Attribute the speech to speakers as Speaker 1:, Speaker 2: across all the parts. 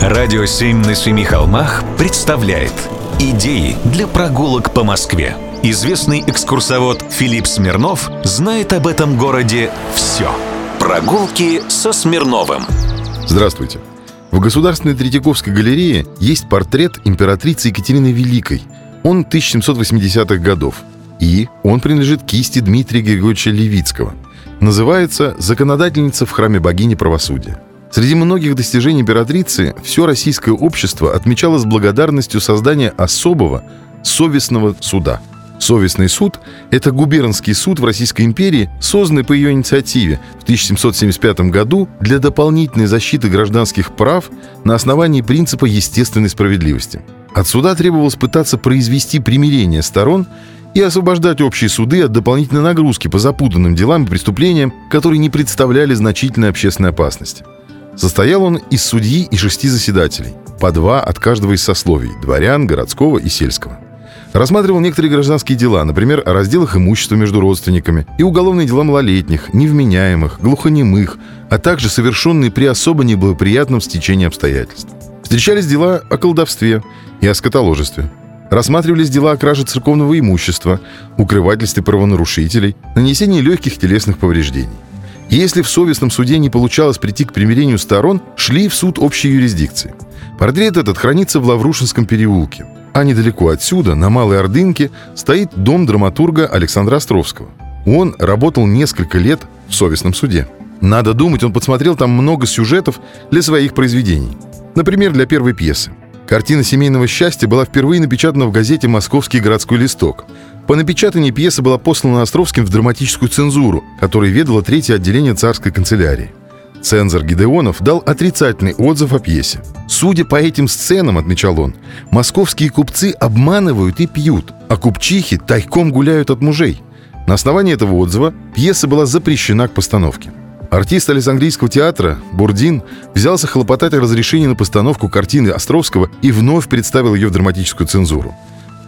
Speaker 1: Радио «Семь на семи холмах» представляет Идеи для прогулок по Москве. Известный экскурсовод Филипп Смирнов знает об этом городе все. Прогулки со Смирновым.
Speaker 2: Здравствуйте. В Государственной Третьяковской галерее есть портрет императрицы Екатерины Великой. Он 1780-х годов. И он принадлежит кисти Дмитрия Григорьевича Левицкого. Называется «Законодательница в храме богини правосудия». Среди многих достижений императрицы все российское общество отмечало с благодарностью создание особого совестного суда. Совестный суд – это губернский суд в Российской империи, созданный по ее инициативе в 1775 году для дополнительной защиты гражданских прав на основании принципа естественной справедливости. От суда требовалось пытаться произвести примирение сторон и освобождать общие суды от дополнительной нагрузки по запутанным делам и преступлениям, которые не представляли значительной общественной опасности. Состоял он из судьи и шести заседателей, по два от каждого из сословий – дворян, городского и сельского. Рассматривал некоторые гражданские дела, например, о разделах имущества между родственниками и уголовные дела малолетних, невменяемых, глухонемых, а также совершенные при особо неблагоприятном стечении обстоятельств. Встречались дела о колдовстве и о скотоложестве. Рассматривались дела о краже церковного имущества, укрывательстве правонарушителей, нанесении легких телесных повреждений. Если в совестном суде не получалось прийти к примирению сторон, шли в суд общей юрисдикции. Портрет этот хранится в Лаврушинском переулке. А недалеко отсюда, на Малой Ордынке, стоит дом драматурга Александра Островского. Он работал несколько лет в совестном суде. Надо думать, он подсмотрел там много сюжетов для своих произведений. Например, для первой пьесы. Картина семейного счастья была впервые напечатана в газете «Московский городской листок». По напечатании пьеса была послана Островским в драматическую цензуру, которой ведало третье отделение царской канцелярии. Цензор Гидеонов дал отрицательный отзыв о пьесе. «Судя по этим сценам, — отмечал он, — московские купцы обманывают и пьют, а купчихи тайком гуляют от мужей». На основании этого отзыва пьеса была запрещена к постановке. Артист Александрийского театра Бурдин взялся хлопотать о разрешении на постановку картины Островского и вновь представил ее в драматическую цензуру.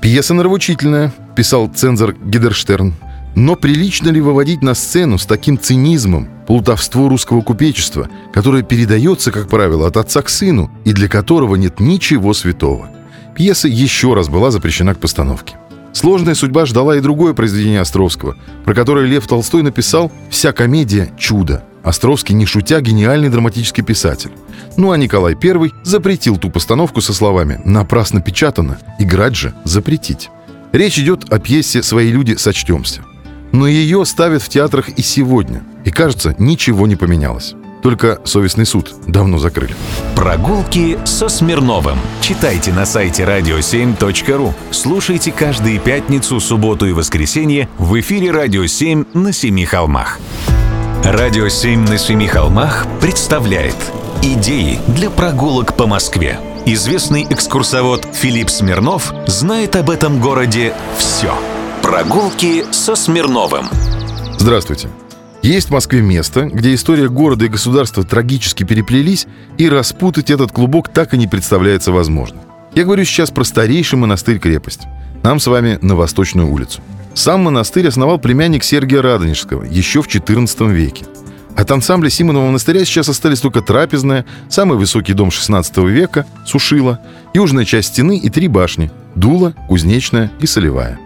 Speaker 2: «Пьеса нравоучительная», — писал цензор Гидерштерн. «Но прилично ли выводить на сцену с таким цинизмом плутовство русского купечества, которое передается, как правило, от отца к сыну и для которого нет ничего святого?» Пьеса еще раз была запрещена к постановке. Сложная судьба ждала и другое произведение Островского, про которое Лев Толстой написал «Вся комедия – чудо». Островский, не шутя, гениальный драматический писатель. Ну а Николай I запретил ту постановку со словами «напрасно печатано, играть же запретить». Речь идет о пьесе «Свои люди, сочтемся». Но ее ставят в театрах и сегодня. И кажется, ничего не поменялось. Только совестный суд давно закрыли.
Speaker 1: Прогулки со Смирновым. Читайте на сайте radio7.ru. Слушайте каждые пятницу, субботу и воскресенье в эфире «Радио 7» на Семи холмах. «Радио 7 на семи холмах» представляет Идеи для прогулок по Москве. Известный экскурсовод Филипп Смирнов знает об этом городе все. Прогулки со Смирновым.
Speaker 2: Здравствуйте. Есть в Москве место, где история города и государства трагически переплелись, и распутать этот клубок так и не представляется возможным. Я говорю сейчас про старейший монастырь-крепость. Нам с вами на Восточную улицу. Сам монастырь основал племянник Сергия Радонежского еще в XIV веке. От ансамбля Симонова монастыря сейчас остались только трапезная, самый высокий дом XVI века, сушила, южная часть стены и три башни – дула, кузнечная и солевая.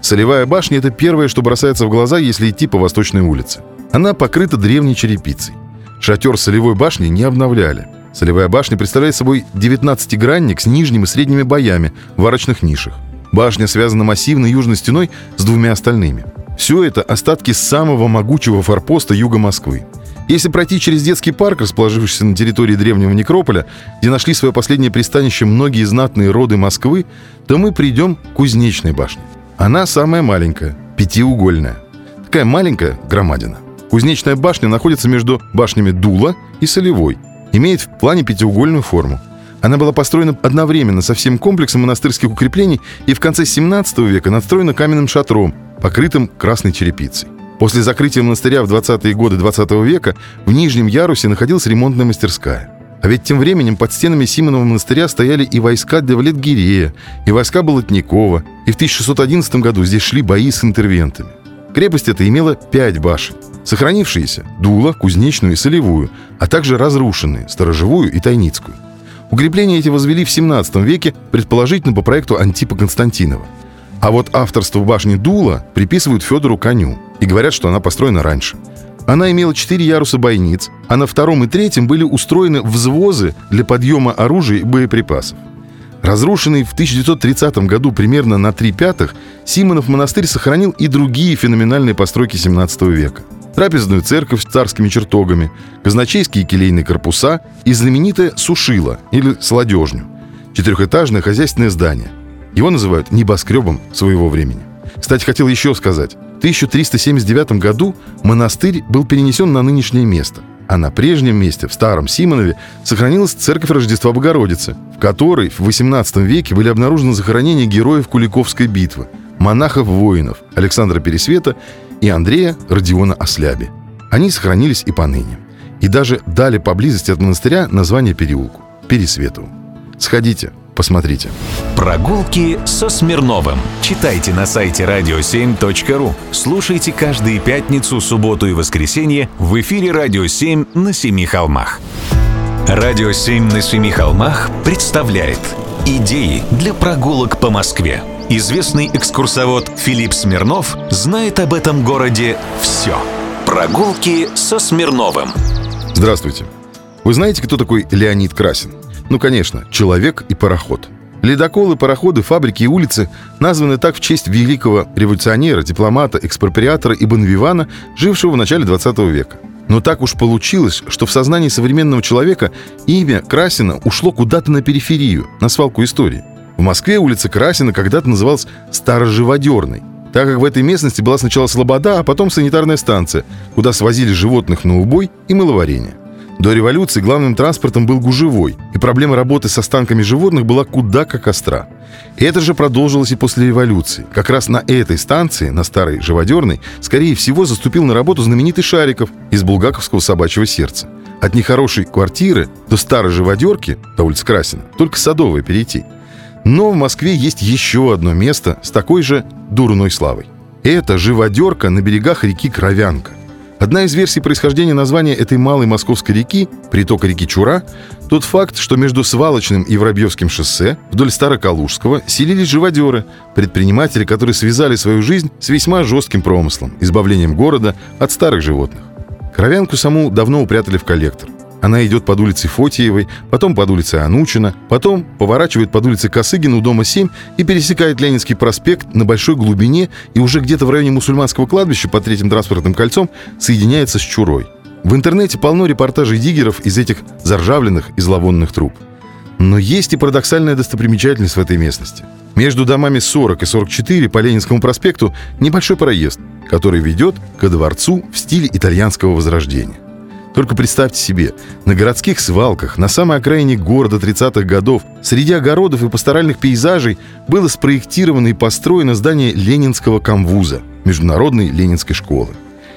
Speaker 2: Солевая башня – это первое, что бросается в глаза, если идти по Восточной улице. Она покрыта древней черепицей. Шатер солевой башни не обновляли. Солевая башня представляет собой 19-гранник с нижними и средними боями в арочных нишах. Башня связана массивной южной стеной с двумя остальными. Все это остатки самого могучего форпоста юга Москвы. Если пройти через детский парк, расположившийся на территории древнего некрополя, где нашли свое последнее пристанище многие знатные роды Москвы, то мы придем к Кузнечной башне. Она самая маленькая, пятиугольная. Такая маленькая громадина. Кузнечная башня находится между башнями Дула и Солевой. Имеет в плане пятиугольную форму. Она была построена одновременно со всем комплексом монастырских укреплений и в конце 17 века надстроена каменным шатром, покрытым красной черепицей. После закрытия монастыря в 20-е годы 20 века в нижнем ярусе находилась ремонтная мастерская. А ведь тем временем под стенами Симонова монастыря стояли и войска Девлет-Гирея, и войска Болотникова, и в 1611 году здесь шли бои с интервентами. Крепость эта имела пять башен. Сохранившиеся – Дула, Кузнечную и Солевую, а также разрушенные – Сторожевую и Тайницкую. Укрепления эти возвели в 17 веке, предположительно по проекту Антипа Константинова. А вот авторство башни Дула приписывают Федору Коню и говорят, что она построена раньше. Она имела четыре яруса бойниц, а на втором и третьем были устроены взвозы для подъема оружия и боеприпасов. Разрушенный в 1930 году примерно на три пятых, Симонов монастырь сохранил и другие феноменальные постройки 17 века. Трапезную церковь с царскими чертогами, казначейские келейные корпуса и знаменитое сушило или сладежню. Четырехэтажное хозяйственное здание. Его называют небоскребом своего времени. Кстати, хотел еще сказать. В 1379 году монастырь был перенесен на нынешнее место – а на прежнем месте, в Старом Симонове, сохранилась церковь Рождества Богородицы, в которой в XVIII веке были обнаружены захоронения героев Куликовской битвы, монахов-воинов Александра Пересвета и Андрея Родиона Осляби. Они сохранились и поныне. И даже дали поблизости от монастыря название переулку – Пересветову. Сходите, посмотрите.
Speaker 1: Прогулки со Смирновым. Читайте на сайте radio7.ru. Слушайте каждые пятницу, субботу и воскресенье в эфире «Радио 7» на Семи холмах. «Радио 7» на Семи холмах представляет Идеи для прогулок по Москве. Известный экскурсовод Филипп Смирнов знает об этом городе все. Прогулки со Смирновым.
Speaker 2: Здравствуйте. Вы знаете, кто такой Леонид Красин? Ну, конечно, человек и пароход. Ледоколы, пароходы, фабрики и улицы названы так в честь великого революционера, дипломата, экспроприатора и Бонвивана, жившего в начале 20 века. Но так уж получилось, что в сознании современного человека имя Красина ушло куда-то на периферию, на свалку истории. В Москве улица Красина когда-то называлась Староживодерной, так как в этой местности была сначала слобода, а потом санитарная станция, куда свозили животных на убой и мыловарение. До революции главным транспортом был гужевой, и проблема работы с останками животных была куда как остра. Это же продолжилось и после революции. Как раз на этой станции, на старой живодерной, скорее всего, заступил на работу знаменитый Шариков из Булгаковского собачьего сердца. От нехорошей квартиры до старой живодерки, до улицы Красина, только Садовая перейти. Но в Москве есть еще одно место с такой же дурной славой. Это живодерка на берегах реки Кровянка. Одна из версий происхождения названия этой малой московской реки, притока реки Чура, тот факт, что между Свалочным и Воробьевским шоссе вдоль Старокалужского селились живодеры, предприниматели, которые связали свою жизнь с весьма жестким промыслом, избавлением города от старых животных. Кровянку саму давно упрятали в коллектор. Она идет под улицей Фотиевой, потом под улицей Анучина, потом поворачивает под улицей Косыгина у дома 7 и пересекает Ленинский проспект на большой глубине и уже где-то в районе мусульманского кладбища под третьим транспортным кольцом соединяется с Чурой. В интернете полно репортажей диггеров из этих заржавленных и зловонных труб. Но есть и парадоксальная достопримечательность в этой местности. Между домами 40 и 44 по Ленинскому проспекту небольшой проезд, который ведет ко дворцу в стиле итальянского возрождения. Только представьте себе, на городских свалках, на самой окраине города 30-х годов, среди огородов и пасторальных пейзажей было спроектировано и построено здание Ленинского камвуза, Международной Ленинской школы.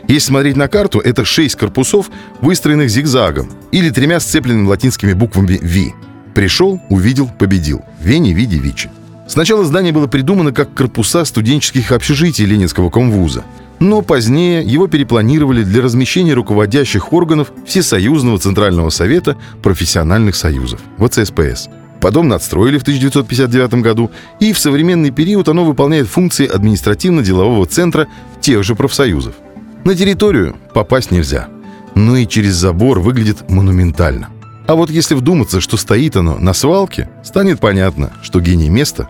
Speaker 2: Если смотреть на карту, это шесть корпусов, выстроенных зигзагом или тремя сцепленными латинскими буквами «Ви». Пришел, увидел, победил. Вени, Види, Вичи. Сначала здание было придумано как корпуса студенческих общежитий Ленинского комвуза но позднее его перепланировали для размещения руководящих органов Всесоюзного Центрального Совета профессиональных союзов, ВЦСПС. Потом надстроили в 1959 году, и в современный период оно выполняет функции административно-делового центра тех же профсоюзов. На территорию попасть нельзя, но и через забор выглядит монументально. А вот если вдуматься, что стоит оно на свалке, станет понятно, что гений места